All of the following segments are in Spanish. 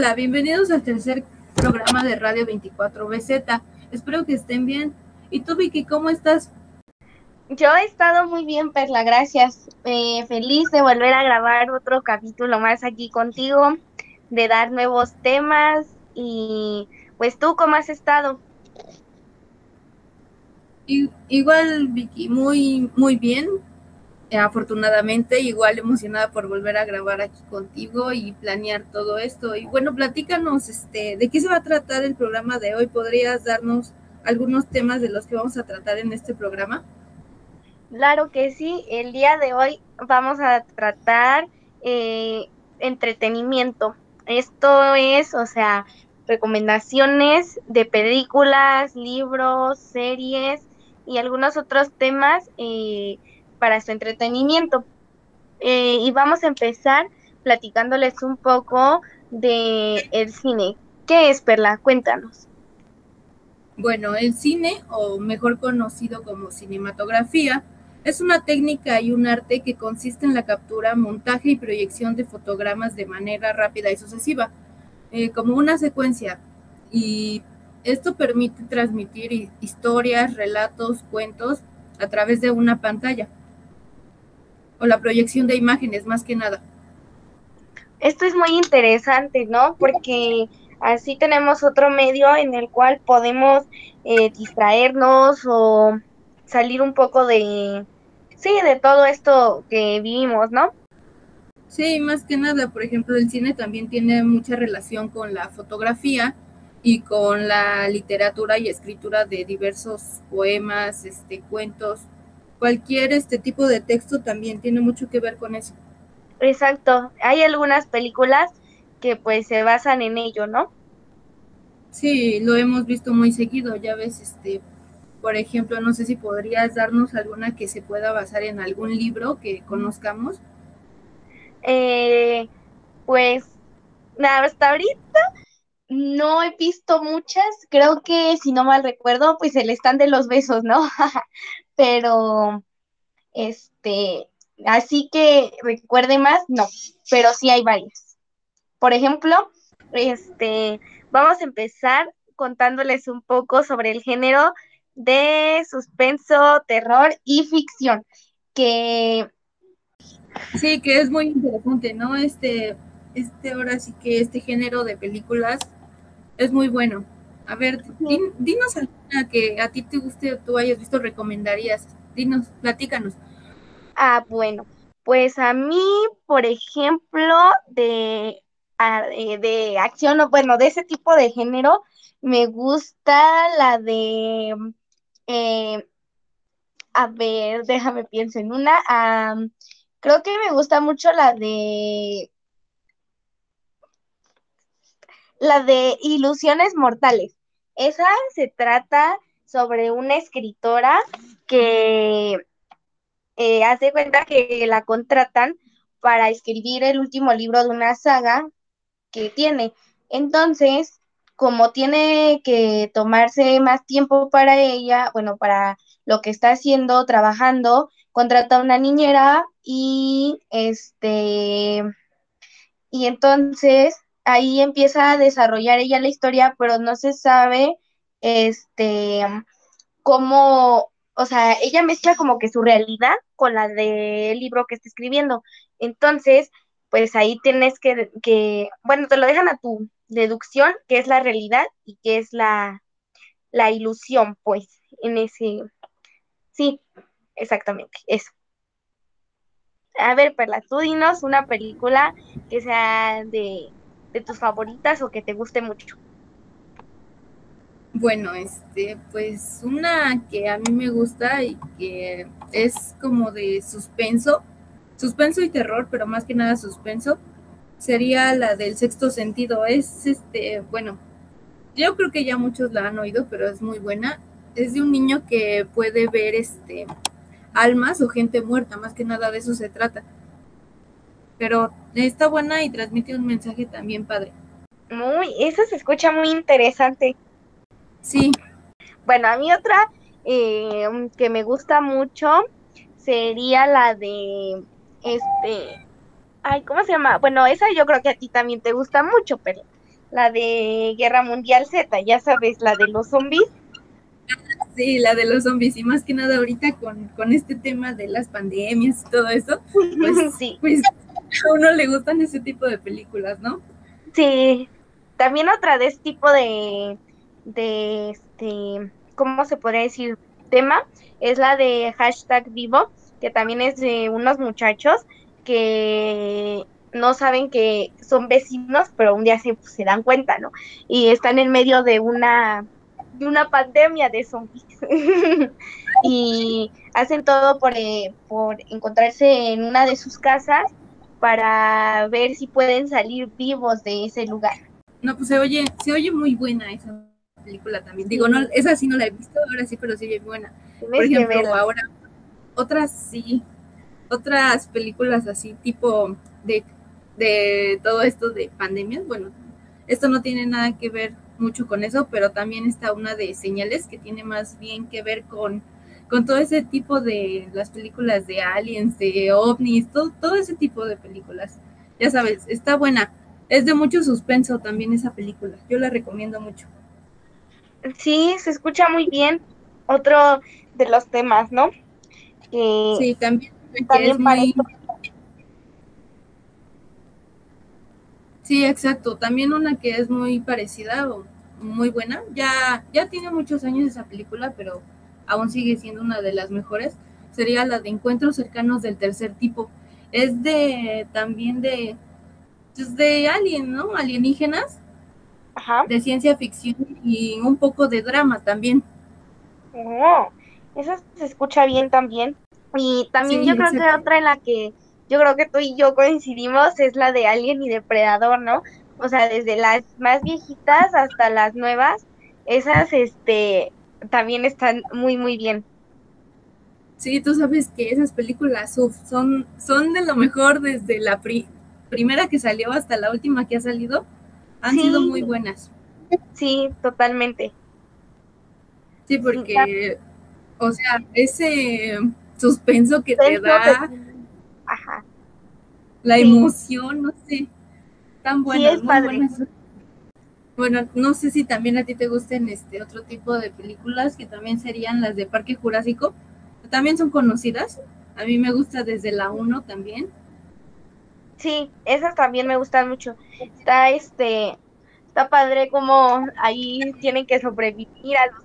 Hola, bienvenidos al tercer programa de Radio 24BZ. Espero que estén bien. ¿Y tú, Vicky, cómo estás? Yo he estado muy bien, Perla, gracias. Eh, feliz de volver a grabar otro capítulo más aquí contigo, de dar nuevos temas. Y pues tú, ¿cómo has estado? igual, Vicky, muy, muy bien. Eh, afortunadamente, igual emocionada por volver a grabar aquí contigo y planear todo esto. Y bueno, platícanos, este, ¿de qué se va a tratar el programa de hoy? ¿Podrías darnos algunos temas de los que vamos a tratar en este programa? Claro que sí, el día de hoy vamos a tratar eh, entretenimiento. Esto es, o sea, recomendaciones de películas, libros, series y algunos otros temas eh, para su entretenimiento. Eh, y vamos a empezar platicándoles un poco de el cine. ¿Qué es, Perla? Cuéntanos. Bueno, el cine, o mejor conocido como cinematografía, es una técnica y un arte que consiste en la captura, montaje y proyección de fotogramas de manera rápida y sucesiva, eh, como una secuencia. Y esto permite transmitir historias, relatos, cuentos a través de una pantalla o la proyección de imágenes más que nada. Esto es muy interesante, ¿no? Porque así tenemos otro medio en el cual podemos eh, distraernos o salir un poco de, sí, de todo esto que vivimos, ¿no? Sí, más que nada, por ejemplo, el cine también tiene mucha relación con la fotografía y con la literatura y escritura de diversos poemas, este, cuentos, cualquier este tipo de texto también tiene mucho que ver con eso. Exacto, hay algunas películas que pues se basan en ello, ¿no? Sí, lo hemos visto muy seguido, ya ves, este, por ejemplo, no sé si podrías darnos alguna que se pueda basar en algún libro que conozcamos. Eh, pues, nada, hasta ahorita no he visto muchas, creo que si no mal recuerdo, pues el stand de los besos, ¿no? Pero, este, así que recuerde más, no, pero sí hay varias. Por ejemplo, este, vamos a empezar contándoles un poco sobre el género de suspenso, terror y ficción, que... Sí, que es muy interesante, ¿no? Este, este, ahora sí que este género de películas es muy bueno. A ver, dinos alguna que a ti te guste o tú hayas visto, recomendarías. Dinos, platícanos. Ah, bueno, pues a mí, por ejemplo, de, de acción, o bueno, de ese tipo de género, me gusta la de, eh, a ver, déjame pienso en una. creo que me gusta mucho la de la de Ilusiones Mortales. Esa se trata sobre una escritora que eh, hace cuenta que la contratan para escribir el último libro de una saga que tiene. Entonces, como tiene que tomarse más tiempo para ella, bueno, para lo que está haciendo, trabajando, contrata a una niñera y este, y entonces ahí empieza a desarrollar ella la historia, pero no se sabe, este, cómo, o sea, ella mezcla como que su realidad con la del libro que está escribiendo. Entonces, pues ahí tienes que, que, bueno, te lo dejan a tu deducción, que es la realidad y que es la, la ilusión, pues, en ese, sí, exactamente, eso. A ver, Perla, tú dinos una película que sea de de tus favoritas o que te guste mucho? Bueno, este, pues una que a mí me gusta y que es como de suspenso, suspenso y terror, pero más que nada suspenso, sería la del sexto sentido. Es este, bueno, yo creo que ya muchos la han oído, pero es muy buena. Es de un niño que puede ver este almas o gente muerta, más que nada de eso se trata pero está buena y transmite un mensaje también padre. Muy, eso se escucha muy interesante. Sí. Bueno, a mí otra eh, que me gusta mucho sería la de, este, ay, ¿cómo se llama? Bueno, esa yo creo que a ti también te gusta mucho, pero la de Guerra Mundial Z, ya sabes, la de los zombies. Sí, la de los zombies, y más que nada ahorita con, con este tema de las pandemias y todo eso, pues, sí. pues a uno le gustan ese tipo de películas, ¿no? Sí, también otra de este tipo de, de este, ¿cómo se podría decir? Tema, es la de hashtag vivo, que también es de unos muchachos que no saben que son vecinos, pero un día se, se dan cuenta, ¿no? Y están en medio de una, de una pandemia de zombies. y hacen todo por, eh, por encontrarse en una de sus casas para ver si pueden salir vivos de ese lugar. No, pues se oye, se oye muy buena esa película también. Digo, no, esa sí no la he visto, ahora sí, pero sí oye buena. Por ejemplo, ahora otras sí, otras películas así tipo de, de todo esto de pandemias, bueno, esto no tiene nada que ver mucho con eso, pero también está una de señales que tiene más bien que ver con, con todo ese tipo de las películas de aliens, de ovnis, todo, todo ese tipo de películas. Ya sabes, está buena. Es de mucho suspenso también esa película. Yo la recomiendo mucho. Sí, se escucha muy bien. Otro de los temas, ¿no? sí, también, también muy... Sí, exacto. También una que es muy parecida o muy buena. Ya, ya tiene muchos años esa película, pero aún sigue siendo una de las mejores. Sería la de Encuentros cercanos del tercer tipo. Es de también de pues de alien, ¿no? Alienígenas. Ajá. De ciencia ficción y un poco de drama también. Oh, eso se escucha bien también. Y también yo creo que otra en la que yo creo que tú y yo coincidimos es la de Alien y Depredador, ¿no? O sea, desde las más viejitas hasta las nuevas, esas este también están muy muy bien. Sí, tú sabes que esas películas son, son de lo mejor desde la primera que salió hasta la última que ha salido. Han sido muy buenas. Sí, totalmente. Sí, porque, o sea, ese suspenso que te da, Ajá. la emoción, no sé, tan buena, Bueno, no sé si también a ti te gusten este otro tipo de películas que también serían las de Parque Jurásico, también son conocidas. A mí me gusta desde la 1 también. Sí, esas también me gustan mucho. Está este está padre como ahí tienen que sobrevivir a los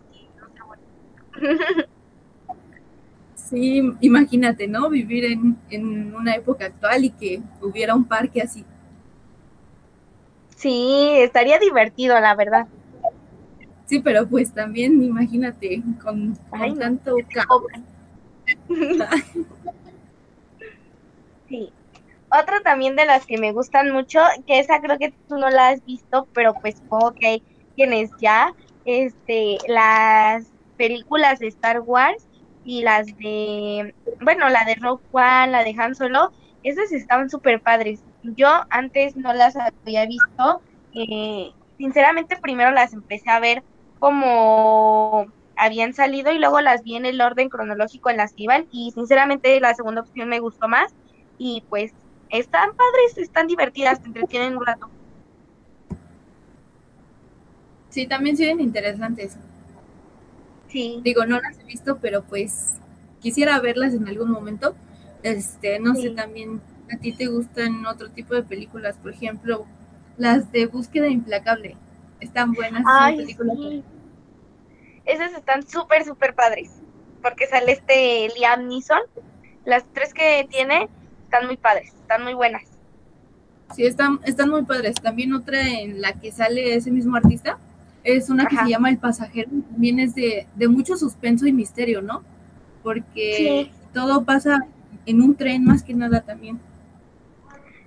Sí, imagínate, ¿no? Vivir en, en una época actual y que hubiera un parque así. Sí, estaría divertido, la verdad. Sí, pero pues también imagínate con, tanto sí. Otra también de las que me gustan mucho, que esa creo que tú no la has visto, pero pues supongo que hay quienes ya, este, las películas de Star Wars y las de, bueno, la de Rogue One, la de Han Solo, esas estaban súper padres. Yo antes no las había visto, eh, sinceramente primero las empecé a ver como habían salido y luego las vi en el orden cronológico en las que iban y sinceramente la segunda opción me gustó más y pues están padres, están divertidas, te entretienen un rato. Sí, también siguen interesantes. Digo, no las he visto, pero pues quisiera verlas en algún momento. Este, no sé, también a ti te gustan otro tipo de películas, por ejemplo, las de Búsqueda Implacable. Están buenas Ay, películas. Esas están súper, súper padres, porque sale este Liam Neeson. Las tres que tiene están muy padres, están muy buenas. Sí, están, están muy padres. También otra en la que sale ese mismo artista, es una que se llama El Pasajero, también es de, mucho suspenso y misterio, ¿no? Porque todo pasa en un tren más que nada también.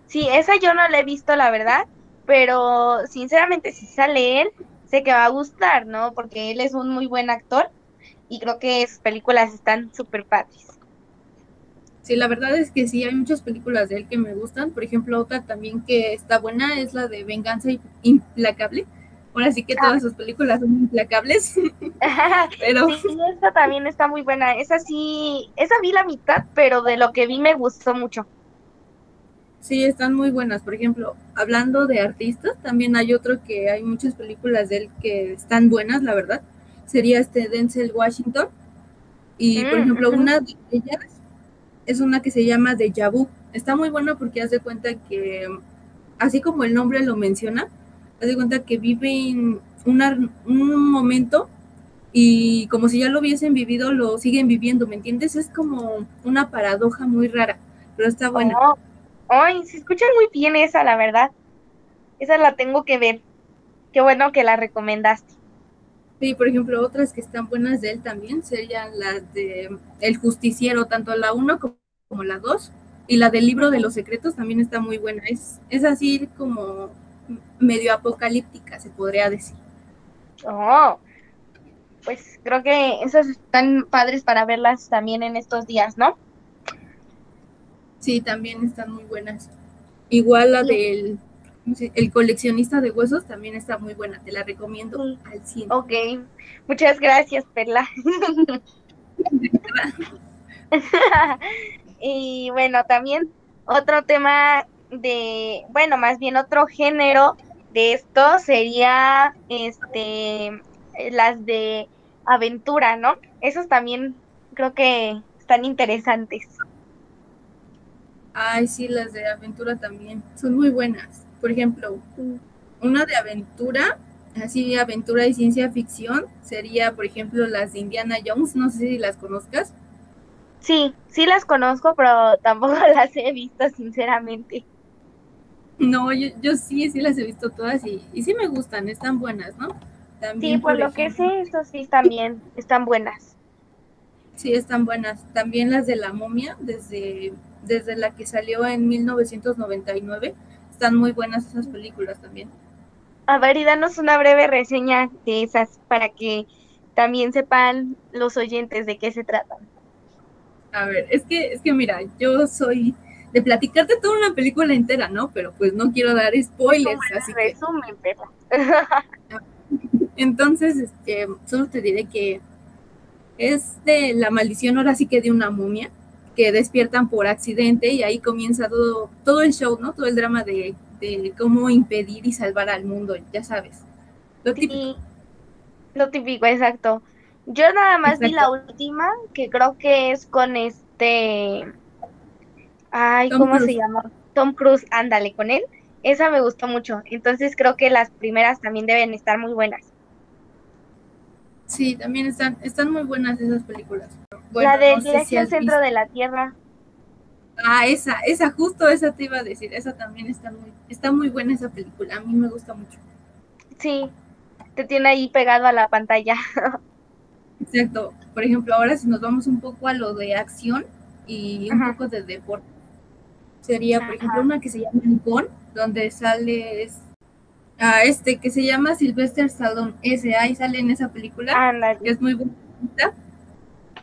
Sí, esa yo no la he visto, la verdad, pero sinceramente si sale él, sé que va a gustar, ¿no? Porque él es un muy buen actor y creo que sus películas están súper padres. Sí, la verdad es que sí, hay muchas películas de él que me gustan. Por ejemplo, otra también que está buena es la de Venganza Implacable Ahora sí que todas sus películas son implacables. pero sí, esta también está muy buena. Esa sí, esa vi la mitad, pero de lo que vi me gustó mucho. Sí, están muy buenas. Por ejemplo, hablando de artistas, también hay otro que hay muchas películas de él que están buenas, la verdad. Sería este Denzel Washington. Y, por mm, ejemplo, una de ellas es una que se llama Deja Vu. Está muy buena porque hace cuenta que, así como el nombre lo menciona, hace cuenta que viven un momento y como si ya lo hubiesen vivido, lo siguen viviendo, ¿me entiendes? Es como una paradoja muy rara, pero está buena. Oh, ay, se escucha muy bien esa, la verdad. Esa la tengo que ver. Qué bueno que la recomendaste. Sí, por ejemplo, otras que están buenas de él también serían las de El Justiciero, tanto la 1 como la 2. Y la del libro de los secretos también está muy buena. Es, es así como medio apocalíptica, se podría decir. Oh, pues creo que esas están padres para verlas también en estos días, ¿no? Sí, también están muy buenas. Igual la del el coleccionista de huesos también está muy buena, te la recomiendo al 100. Ok, muchas gracias, Perla. y bueno, también otro tema de, bueno, más bien otro género de esto sería este las de aventura, ¿no? Esos también creo que están interesantes. Ay, sí, las de aventura también son muy buenas. Por ejemplo, una de aventura, así aventura y ciencia ficción, sería, por ejemplo, las de Indiana Jones, no sé si las conozcas. Sí, sí las conozco, pero tampoco las he visto, sinceramente. No, yo, yo sí, sí las he visto todas y, y sí me gustan, están buenas, ¿no? sí, por, lo que sé, eso sí también están buenas. Sí, están buenas. También las de la momia, desde, desde la que salió en 1999, están muy buenas esas películas también. A ver, y danos una breve reseña de esas para que también sepan los oyentes de qué se tratan. A ver, es que, es que mira, yo soy de platicarte toda una película entera, ¿no? Pero pues no quiero dar spoilers, así resumen, que... Entonces, este, solo te diré que es de la maldición ahora sí que de una momia que despiertan por accidente y ahí comienza todo, todo el show, ¿no? Todo el drama de, cómo impedir y salvar al mundo, ya sabes. Lo típico. lo típico, exacto. Yo nada más vi la última, que creo que es con este... Ay, ¿cómo se llama? Tom Cruise, ándale, con él. Esa me gustó mucho. Entonces creo que las primeras también deben estar muy buenas. Sí, también están, están muy buenas esas películas. la de Dirección Centro de la Tierra. Ah, esa, esa, justo esa te iba a decir, esa también está muy, está muy buena esa película, a mí me gusta mucho. Sí, te tiene ahí pegado a la pantalla. Exacto, por ejemplo, ahora si nos vamos un poco a lo de acción y un poco de deporte, sería, por ejemplo, una que se llama Nicón, donde sale a este que se llama Sylvester Stallone, ese ahí sale en esa película, que es muy bonita.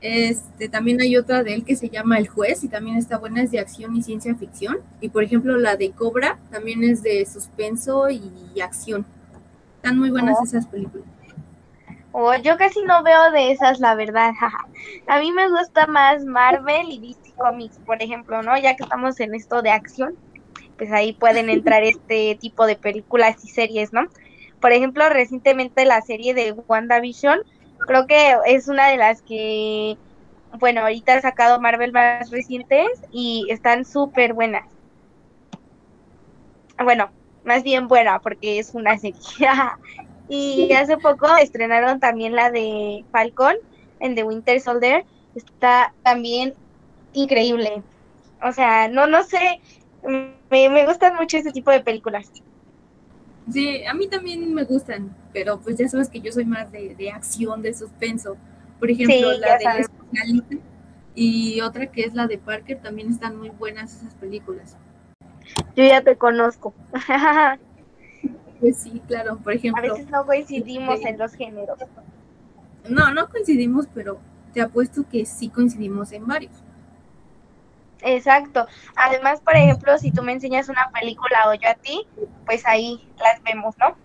Este, también hay otra de él que se llama El Juez y también está buena, es de acción y ciencia ficción. Y por ejemplo la de Cobra también es de suspenso y acción. Están muy buenas oh. esas películas. Oh, yo casi no veo de esas, la verdad. A mí me gusta más Marvel y DC Comics, por ejemplo, ¿no? Ya que estamos en esto de acción pues ahí pueden entrar este tipo de películas y series, ¿no? Por ejemplo, recientemente la serie de WandaVision, creo que es una de las que, bueno, ahorita ha sacado Marvel más recientes y están súper buenas. Bueno, más bien buena porque es una serie. y hace poco estrenaron también la de Falcon en The Winter Soldier. Está también increíble. O sea, no, no sé, me, me gustan mucho este tipo de películas. Sí, a mí también me gustan, pero pues ya sabes que yo soy más de, de acción, de suspenso. Por ejemplo, la de y otra que es la de Parker, también están muy buenas esas películas. Yo ya te conozco. pues sí, claro, por ejemplo. A veces no coincidimos en los géneros. No, no coincidimos, pero te apuesto que sí coincidimos en varios. Exacto. Además, por ejemplo, si tú me enseñas una película o yo a ti, pues ahí las vemos, ¿no?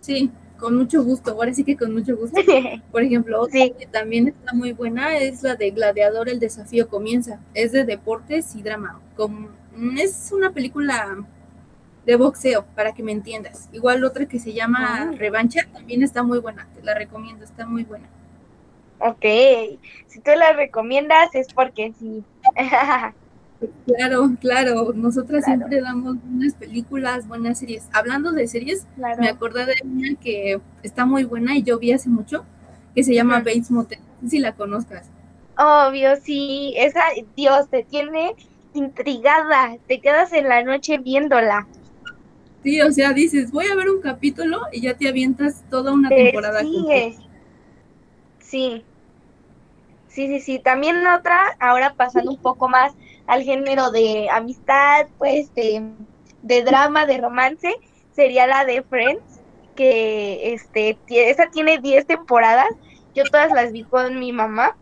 Sí, con mucho gusto. Ahora sí que con mucho gusto. Por ejemplo, otra que también está muy buena es la de Gladiador, el desafío comienza. Es de deportes y drama. Con, es una película de boxeo, para que me entiendas. Igual otra que se llama ah. Revancha, también está muy buena, te la recomiendo, está muy buena. Ok, si tú la recomiendas es porque sí. Claro, claro, nosotras siempre damos buenas películas, buenas series. Hablando de series, me acordé de una que está muy buena y yo vi hace mucho, que se llama Bates Motel, si la conozcas. Obvio, sí, esa, Dios, te tiene intrigada, te quedas en la noche viéndola. Sí, o sea, dices, voy a ver un capítulo y ya te avientas toda una temporada. Sí, sí, sí, sí, también otra, ahora pasando un poco más al género de amistad, pues de, drama, de romance, sería la de Friends, que este, esa tiene 10 temporadas, yo todas las vi con mi mamá,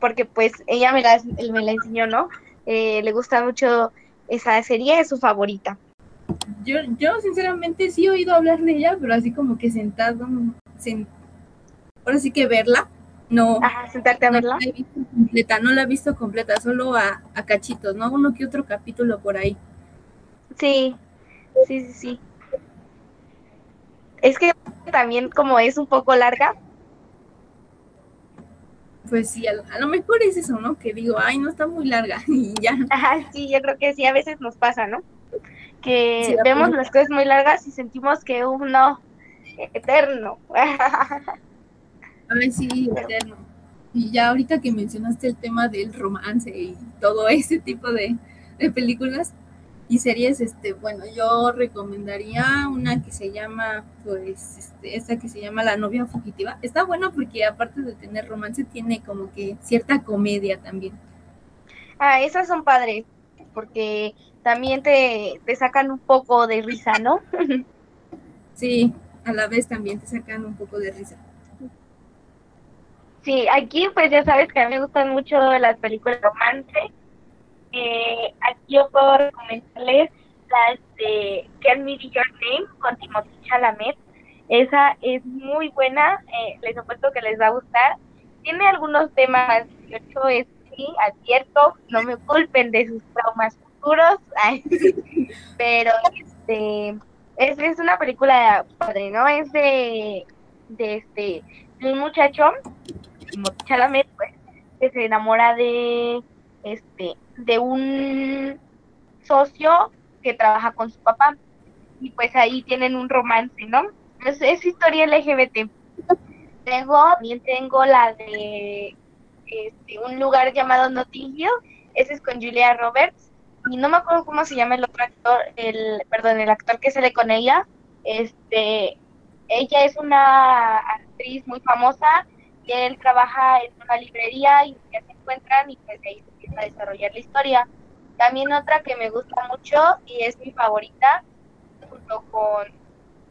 porque pues ella me la, me la enseñó, ¿no? Eh, le gusta mucho esa serie, es su favorita. Yo, yo sinceramente sí he oído hablar de ella, pero así como que sentado, ahora sí que verla, no, sentarte a verla. No la he visto completa, no la he visto completa, solo a, cachitos, ¿no? Uno que otro capítulo por ahí. Sí, sí, sí, sí. Es que también como es un poco larga. Pues sí, a lo, mejor es eso, ¿no? Que digo, ay, no está muy larga y ya. Ajá, sí, yo creo que sí, a veces nos pasa, ¿no? Que vemos las cosas muy largas y sentimos que uno eterno. Ay, sí, eterno. Y ya ahorita que mencionaste el tema del romance y todo ese tipo de, películas y series, este, bueno, yo recomendaría una que se llama, pues, este, esta que se llama La novia fugitiva. Está bueno porque aparte de tener romance, tiene como que cierta comedia también. Ah, esas son padres, porque también te, te sacan un poco de risa, ¿no? sí, a la vez también te sacan un poco de risa. Sí, aquí pues ya sabes que a mí me gustan mucho las películas romance. Eh, aquí yo puedo recomendarles las de Can Me Your Name con Timothy Chalamet. Esa es muy buena, eh, les apuesto que les va a gustar. Tiene algunos temas 18, es sí, advierto, no me culpen de sus traumas futuros, pero este es, es una película padre, ¿no? Es de, de este de un muchacho Chalamet, pues, que se enamora de este de un socio que trabaja con su papá y pues ahí tienen un romance, ¿no? Es, es historia LGBT. Tengo, también tengo la de este, un lugar llamado Notting Hill, ese es con Julia Roberts y no me acuerdo cómo se llama el otro actor, el perdón, el actor que sale con ella. Este, ella es una actriz muy famosa él trabaja en una librería y ya se encuentran y pues ahí se empieza a desarrollar la historia. También otra que me gusta mucho y es mi favorita, junto con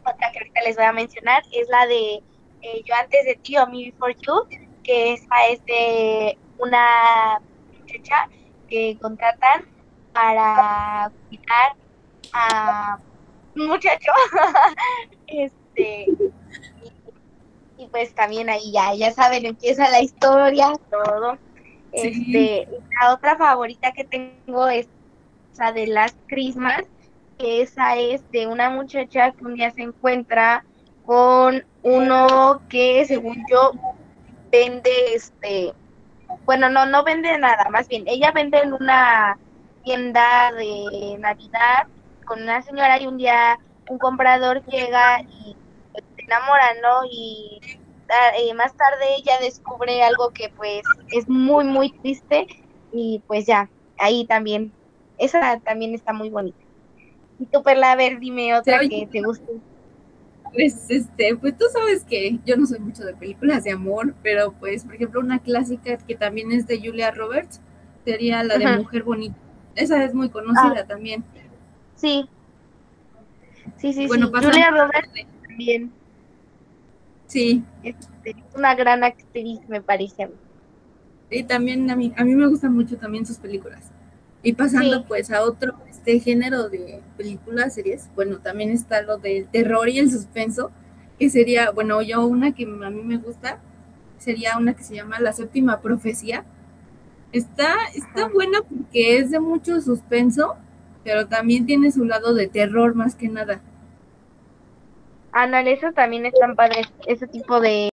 otra que ahorita les voy a mencionar, es la de eh, Yo antes de ti o Me Before You, que esa es de una muchacha que contratan para cuidar a un muchacho este y pues también ahí ya, ya saben, empieza la historia, todo. Este, la otra favorita que tengo es esa de las Christmas, que esa es de una muchacha que un día se encuentra con uno que según yo vende este bueno no no vende nada más bien ella vende en una tienda de navidad con una señora y un día un comprador llega y enamoran, ¿no? Y eh, más tarde ella descubre algo que pues es muy, muy triste y pues ya, ahí también, esa también está muy bonita. Y tú, Perla, a ver, dime otra que te guste. Pues, este, pues tú sabes que yo no soy mucho de películas de amor, pero pues, por ejemplo, una clásica que también es de Julia Roberts sería la de Mujer Bonita. Esa es muy conocida ah. también. Sí. Sí, sí, bueno, sí. Julia Roberts también. Sí. Este, una gran actriz, me parece. Y también a mí, a mí me gustan mucho también sus películas. Y pasando pues a otro este género de películas, series, bueno, también está lo del terror y el suspenso, que sería, bueno, yo una que a mí me gusta, sería una que se llama La séptima profecía. Está, está buena porque es de mucho suspenso, pero también tiene su lado de terror más que nada. Ándale, eso también están padres, ese tipo de...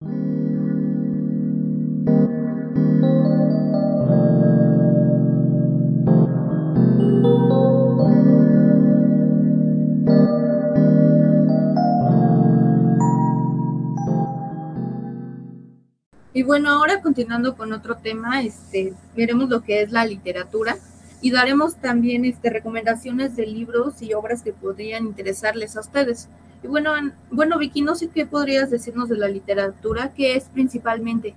Y bueno, ahora continuando con otro tema, este, veremos lo que es la literatura y daremos también este, recomendaciones de libros y obras que podrían interesarles a ustedes. Y bueno, bueno, Vicky, no sé qué podrías decirnos de la literatura, qué es principalmente.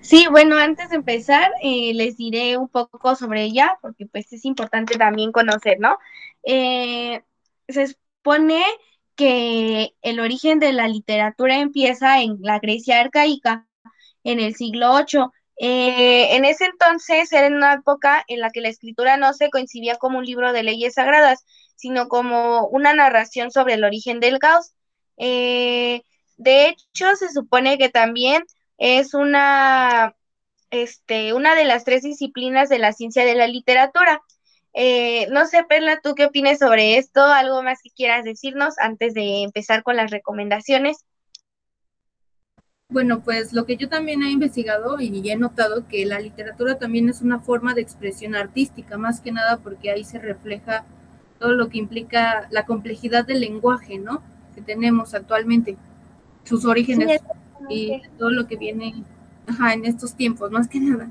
Sí, bueno, antes de empezar, eh, les diré un poco sobre ella, porque pues es importante también conocer, ¿no? Eh, se supone que el origen de la literatura empieza en la Grecia arcaica, en el siglo VIII. Eh, en ese entonces era una época en la que la escritura no se coincidía como un libro de leyes sagradas, sino como una narración sobre el origen del caos. Eh, de hecho, se supone que también es una, este, una de las tres disciplinas de la ciencia de la literatura. Eh, no sé, Perla, ¿tú qué opinas sobre esto? ¿Algo más que quieras decirnos antes de empezar con las recomendaciones? Bueno, pues lo que yo también he investigado y he notado que la literatura también es una forma de expresión artística, más que nada porque ahí se refleja todo lo que implica la complejidad del lenguaje, ¿no? Que tenemos actualmente, sus orígenes y todo lo que viene en estos tiempos, más que nada.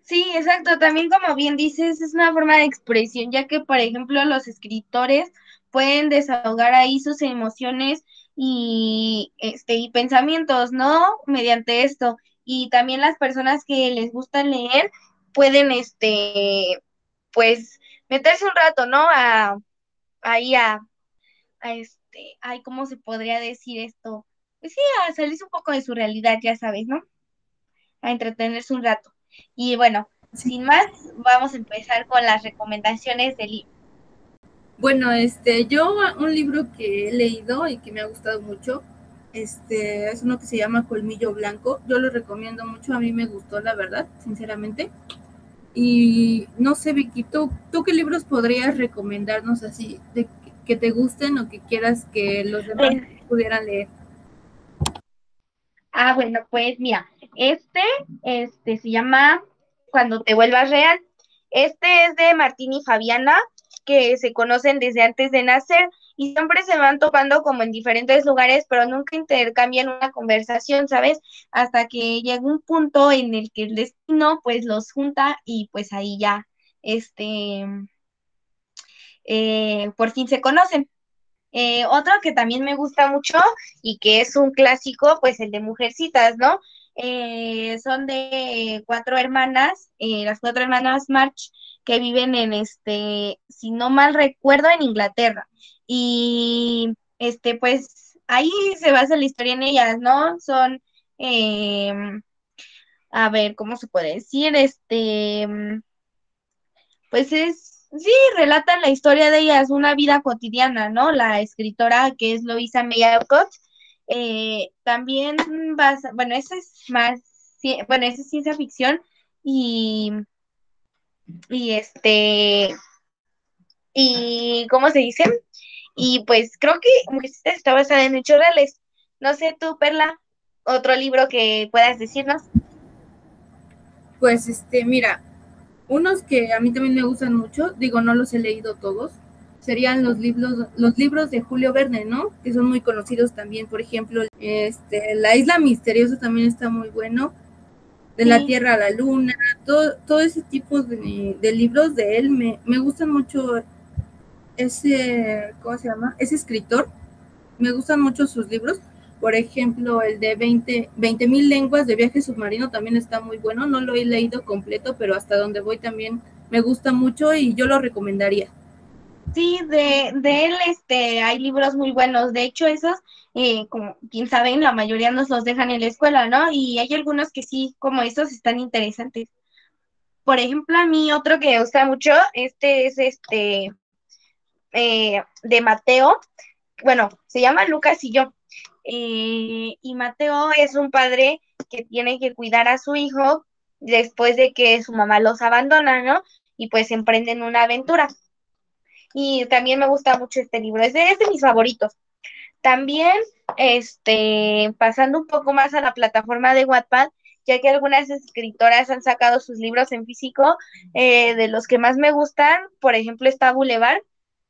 Sí, exacto. También como bien dices, es una forma de expresión, ya que, por ejemplo, los escritores pueden desahogar ahí sus emociones y, este, y pensamientos, ¿no? Mediante esto. Y también las personas que les gusta leer pueden, este, pues, meterse un rato, ¿no? A, ahí a, a este, ay, ¿cómo se podría decir esto? Pues sí, a salirse un poco de su realidad, ya sabes, ¿no? A entretenerse un rato. Y bueno, sin más, vamos a empezar con las recomendaciones del libro. Bueno, este, yo un libro que he leído y que me ha gustado mucho, este, es uno que se llama Colmillo Blanco. Yo lo recomiendo mucho, a mí me gustó, la verdad, sinceramente. Y no sé, Vicky, ¿tú, qué libros podrías recomendarnos así, de que te gusten o que quieras que los demás pues pudieran leer? Ah, bueno, pues mira, este, este se llama Cuando te vuelvas real. Este es de Martín y Fabiana que se conocen desde antes de nacer siempre se van topando como en diferentes lugares, pero nunca intercambian una conversación, ¿sabes? Hasta que llega un punto en el que el destino pues los junta y pues ahí ya, este, eh, por fin se conocen. Eh, otro que también me gusta mucho y que es un clásico, pues el de Mujercitas, ¿no? Eh, son de cuatro hermanas, las cuatro hermanas March, que viven en este, si no mal recuerdo, en Inglaterra. Y este, pues ahí se basa la historia en ellas, ¿no? Son, em, a ver, ¿cómo se puede decir? Este, pues es, sí, relatan la historia de ellas, una vida cotidiana, ¿no? La escritora que es Louisa May Alcott, eh, también basa, bueno, eso es más, bueno, esa es ciencia ficción y y este, y ¿cómo se dice? Y pues creo que Mujercitas está basada en hechos reales. No sé tú, Perla, otro libro que puedas decirnos. Pues este, mira, unos que a mí también me gustan mucho, digo, no los he leído todos, serían los libros, los libros de Julio Verne, ¿no? Que son muy conocidos también, por ejemplo, este, La Isla Misteriosa también está muy bueno de la Tierra a la Luna, todo, todo ese tipo de, libros de él me, me gustan mucho ese, ¿cómo se llama? Ese escritor, me gustan mucho sus libros. Por ejemplo, el de 20 mil lenguas de viaje submarino también está muy bueno. No lo he leído completo, pero hasta donde voy también me gusta mucho y yo lo recomendaría. Sí, de, de él este, hay libros muy buenos. De hecho, esos, eh, como quien saben, la mayoría nos los dejan en la escuela, ¿no? Y hay algunos que sí, como estos, están interesantes. Por ejemplo, a mí otro que me gusta mucho, este es este eh, de Mateo. Bueno, se llama Lucas y yo. Eh, y Mateo es un padre que tiene que cuidar a su hijo después de que su mamá los abandona, ¿no? Y pues emprenden una aventura. y también me gusta mucho este libro, es de, mis favoritos. También, este, pasando un poco más a la plataforma de Wattpad, ya que algunas escritoras han sacado sus libros en físico, eh, de los que más me gustan, por ejemplo, está Boulevard,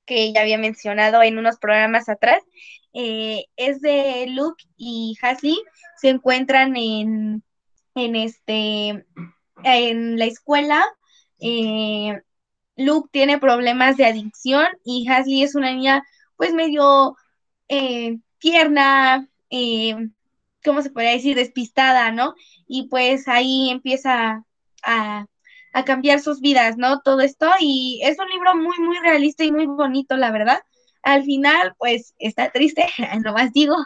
que ya había mencionado en unos programas atrás, eh, es de Luke y Hasley, se encuentran en, en, este, en la escuela. Eh, Luke tiene problemas de adicción y Hasley es una niña pues medio eh, tierna, ¿cómo se podría decir? Despistada, ¿no? Y pues ahí empieza a, a cambiar sus vidas, ¿no? Todo esto y es un libro muy, muy realista y muy bonito, la verdad. Al final, pues está triste, no más digo.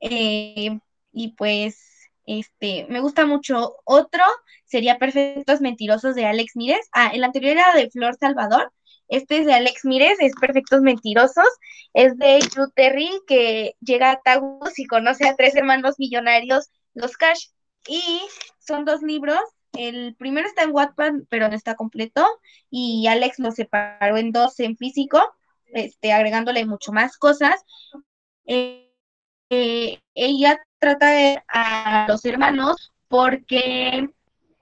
Eh, y pues, este, me gusta mucho. Otro sería Perfectos Mentirosos de Alex Mírez. Ah, el anterior era de Flor Salvador. Este es de Alex Mírez, es Perfectos Mentirosos. Es de Drew Terry, que llega a Tagus y conoce a tres hermanos millonarios, los Cash. Y son dos libros el primero está en Wattpad, pero no está completo, y Alex lo separó en dos en físico, este, agregándole mucho más cosas. Eh, ella trata de a los hermanos porque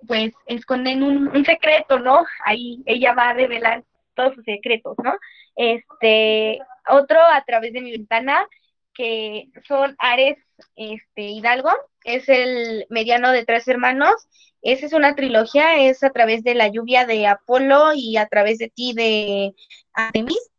pues esconden un, un, secreto, ¿no? Ahí ella va a revelar todos sus secretos, ¿no? Este, otro a través de mi ventana, que son Ares este, Hidalgo, es el mediano de tres hermanos, esa es una trilogía, es a través de la lluvia de Apolo y a través de ti de Artemis,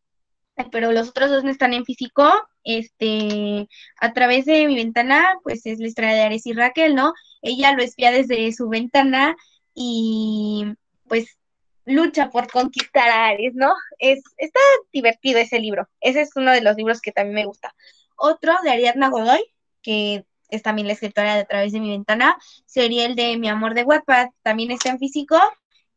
pero los otros dos no están en físico. Este, a través de mi ventana, pues es la historia de Ares y Raquel, ¿no? Ella lo espía desde su ventana y pues lucha por conquistar a Ares, ¿no? Es, está divertido ese libro. Ese es uno de los libros que también me gusta. Otro de Ariadna Godoy, que es también la escritora de A través de mi ventana, sería el de Mi amor de Wattpad, también está en físico,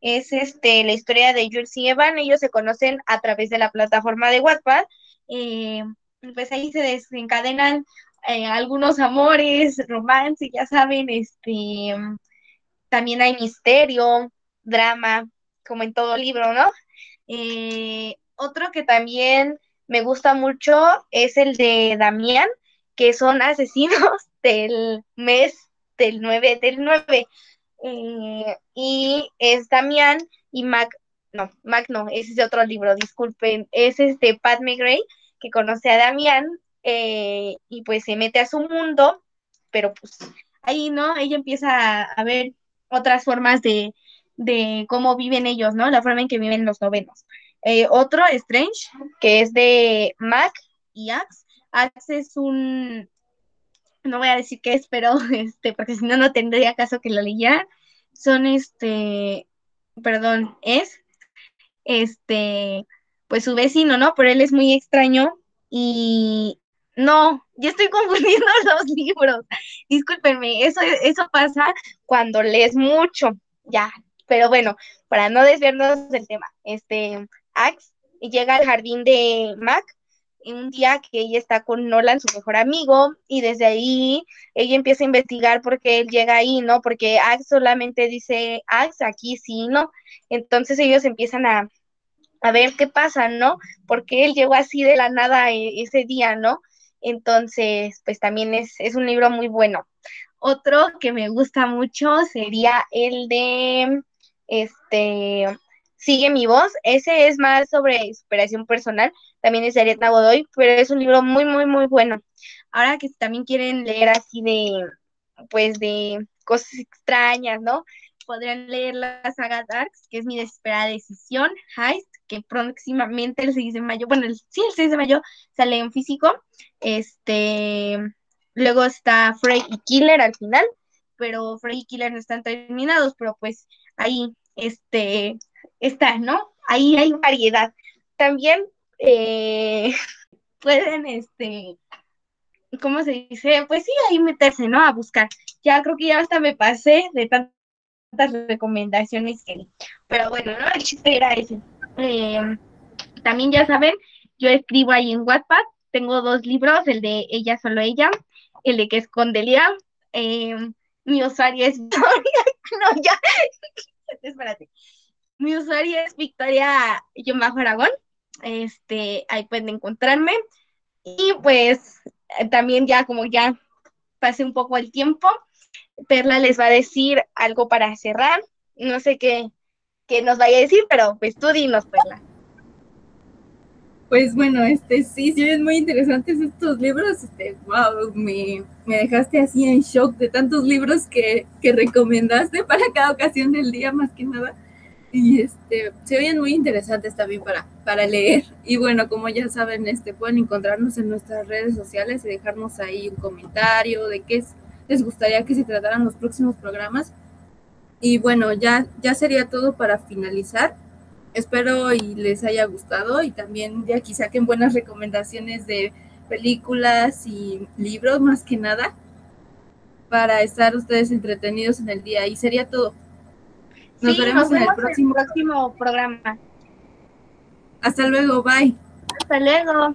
es este la historia de Jules y Evan, ellos se conocen a través de la plataforma de Wattpad, pues ahí se desencadenan eh, algunos amores, romance, ya saben, este, también hay misterio, drama, como en todo libro, ¿no? Eh, otro que también me gusta mucho es el de Damián, que son asesinos del mes del 9 del 9. Eh, y es Damián y Mac, no, Mac no, ese es de otro libro, disculpen, es este Pat McGray que conoce a Damián eh, y pues se mete a su mundo, pero pues ahí, ¿no? Ella empieza a, ver otras formas de, de, cómo viven ellos, ¿no? La forma en que viven los novenos. Eh, otro, Strange, que es de Mac y Axe. Axe es un, no voy a decir qué es, pero este, porque si no, no tendría caso que lo leyera. Son este, perdón, es este, pues su vecino, ¿no? Pero él es muy extraño y no, yo estoy confundiendo los libros. Discúlpenme, eso, eso pasa cuando lees mucho, ya. Pero bueno, para no desviarnos del tema, este, Axe llega al jardín de Mac un día que ella está con Nolan, su mejor amigo, y desde ahí ella empieza a investigar por qué él llega ahí, ¿no? Porque Ax solamente dice Ax, aquí sí, ¿no? Entonces ellos empiezan a, ver qué pasa, ¿no? Porque él llegó así de la nada e, ese día, ¿no? Entonces, pues también es, es un libro muy bueno. Otro que me gusta mucho sería el de, este, Sigue mi voz. Ese es más sobre superación personal. También es de Godoy, pero es un libro muy, muy, muy bueno. Ahora que también quieren leer así de, pues, de cosas extrañas, ¿no? Podrían leer la saga Darks, que es mi desesperada decisión, Heist, que próximamente el 6 de mayo, bueno, el, sí, el 6 de mayo sale en físico. Este, luego está Frey y Killer al final, pero Frey y Killer no están terminados, pero pues ahí, este, está, ¿no? Ahí hay variedad. También eh, pueden, este, ¿cómo se dice? Pues sí, ahí meterse, ¿no? A buscar. Ya creo que ya hasta me pasé de tantas recomendaciones que Pero bueno, ¿no? El chiste era ese. Em, también ya saben, yo escribo ahí en WhatsApp, tengo dos libros, el de Ella Solo Ella, el de que escondería. Eh, mi usuario es no, ya, espérate. Mi usuario es Victoria Yomajo Aragón. Este, ahí pueden encontrarme. Y pues también ya como ya pasé un poco el tiempo, Perla les va a decir algo para cerrar. No sé qué, qué nos vaya a decir, pero pues tú dinos, Perla. Pues bueno, este sí, sí, es muy interesantes estos libros. Este, wow, me, me dejaste así en shock de tantos libros que, que recomendaste para cada ocasión del día, más que nada. Y este, se oyen muy interesantes también para, para leer. Y bueno, como ya saben, este, pueden encontrarnos en nuestras redes sociales y dejarnos ahí un comentario de qué les gustaría que se trataran los próximos programas. Y bueno, ya, ya sería todo para finalizar. Espero y les haya gustado y también de aquí saquen buenas recomendaciones de películas y libros más que nada para estar ustedes entretenidos en el día. Y sería todo. Nos veremos en el próximo... próximo programa. Hasta luego, bye. Hasta luego.